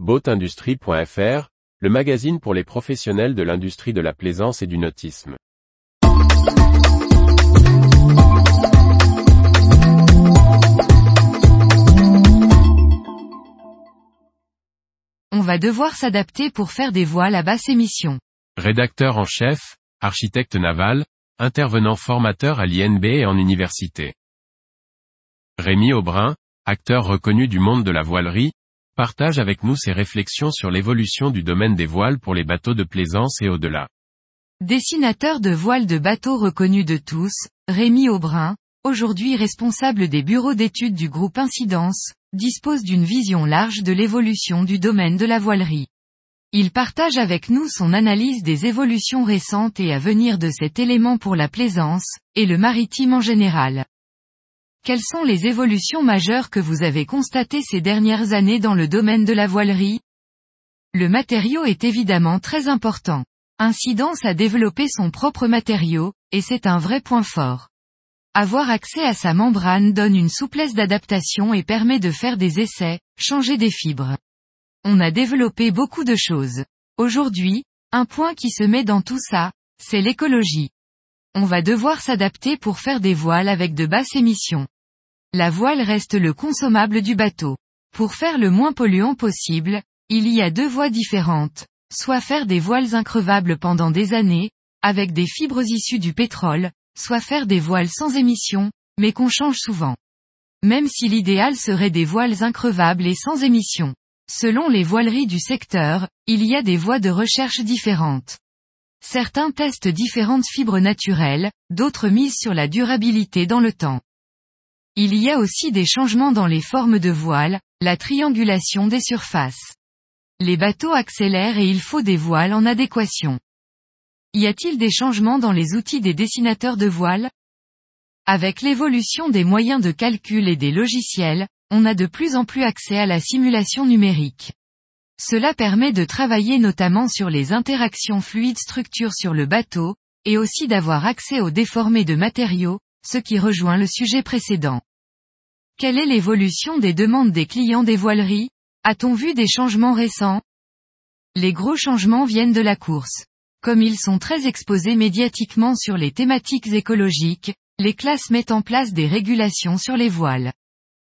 Boatindustrie.fr, le magazine pour les professionnels de l'industrie de la plaisance et du nautisme. On va devoir s'adapter pour faire des voiles à basse émission. Rédacteur en chef, architecte naval, intervenant formateur à l'INB et en université. Rémi Aubrin, acteur reconnu du monde de la voilerie, partage avec nous ses réflexions sur l'évolution du domaine des voiles pour les bateaux de plaisance et au-delà. Dessinateur de voiles de bateaux reconnu de tous, Rémi Aubrin, aujourd'hui responsable des bureaux d'études du groupe Incidence, dispose d'une vision large de l'évolution du domaine de la voilerie. Il partage avec nous son analyse des évolutions récentes et à venir de cet élément pour la plaisance, et le maritime en général. Quelles sont les évolutions majeures que vous avez constatées ces dernières années dans le domaine de la voilerie? Le matériau est évidemment très important. Incidence a développé son propre matériau, et c'est un vrai point fort. Avoir accès à sa membrane donne une souplesse d'adaptation et permet de faire des essais, changer des fibres. On a développé beaucoup de choses. Aujourd'hui, un point qui se met dans tout ça, c'est l'écologie. On va devoir s'adapter pour faire des voiles avec de basses émissions. La voile reste le consommable du bateau. Pour faire le moins polluant possible, il y a deux voies différentes, soit faire des voiles increvables pendant des années, avec des fibres issues du pétrole, soit faire des voiles sans émissions, mais qu'on change souvent. Même si l'idéal serait des voiles increvables et sans émissions. Selon les voileries du secteur, il y a des voies de recherche différentes. Certains testent différentes fibres naturelles, d'autres misent sur la durabilité dans le temps. Il y a aussi des changements dans les formes de voiles, la triangulation des surfaces. Les bateaux accélèrent et il faut des voiles en adéquation. Y a-t-il des changements dans les outils des dessinateurs de voiles Avec l'évolution des moyens de calcul et des logiciels, on a de plus en plus accès à la simulation numérique. Cela permet de travailler notamment sur les interactions fluides structures sur le bateau, et aussi d'avoir accès aux déformés de matériaux, ce qui rejoint le sujet précédent. Quelle est l'évolution des demandes des clients des voileries? A-t-on vu des changements récents? Les gros changements viennent de la course. Comme ils sont très exposés médiatiquement sur les thématiques écologiques, les classes mettent en place des régulations sur les voiles.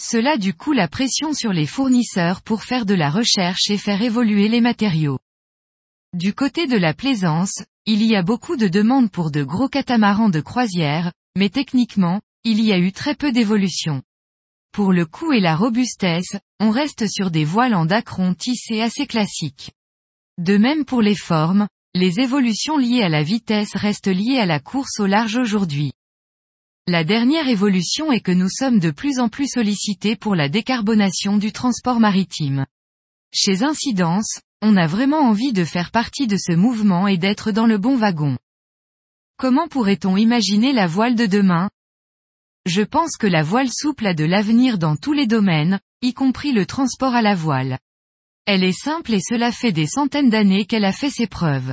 Cela du coup la pression sur les fournisseurs pour faire de la recherche et faire évoluer les matériaux. Du côté de la plaisance, il y a beaucoup de demandes pour de gros catamarans de croisière, mais techniquement, il y a eu très peu d'évolution. Pour le coût et la robustesse, on reste sur des voiles en dacron tissés assez classiques. De même pour les formes, les évolutions liées à la vitesse restent liées à la course au large aujourd'hui. La dernière évolution est que nous sommes de plus en plus sollicités pour la décarbonation du transport maritime. Chez Incidence, on a vraiment envie de faire partie de ce mouvement et d'être dans le bon wagon. Comment pourrait-on imaginer la voile de demain? Je pense que la voile souple a de l'avenir dans tous les domaines, y compris le transport à la voile. Elle est simple et cela fait des centaines d'années qu'elle a fait ses preuves.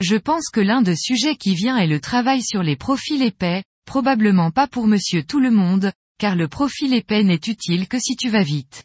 Je pense que l'un des sujets qui vient est le travail sur les profils épais, Probablement pas pour monsieur tout le monde, car le profil épais n'est utile que si tu vas vite.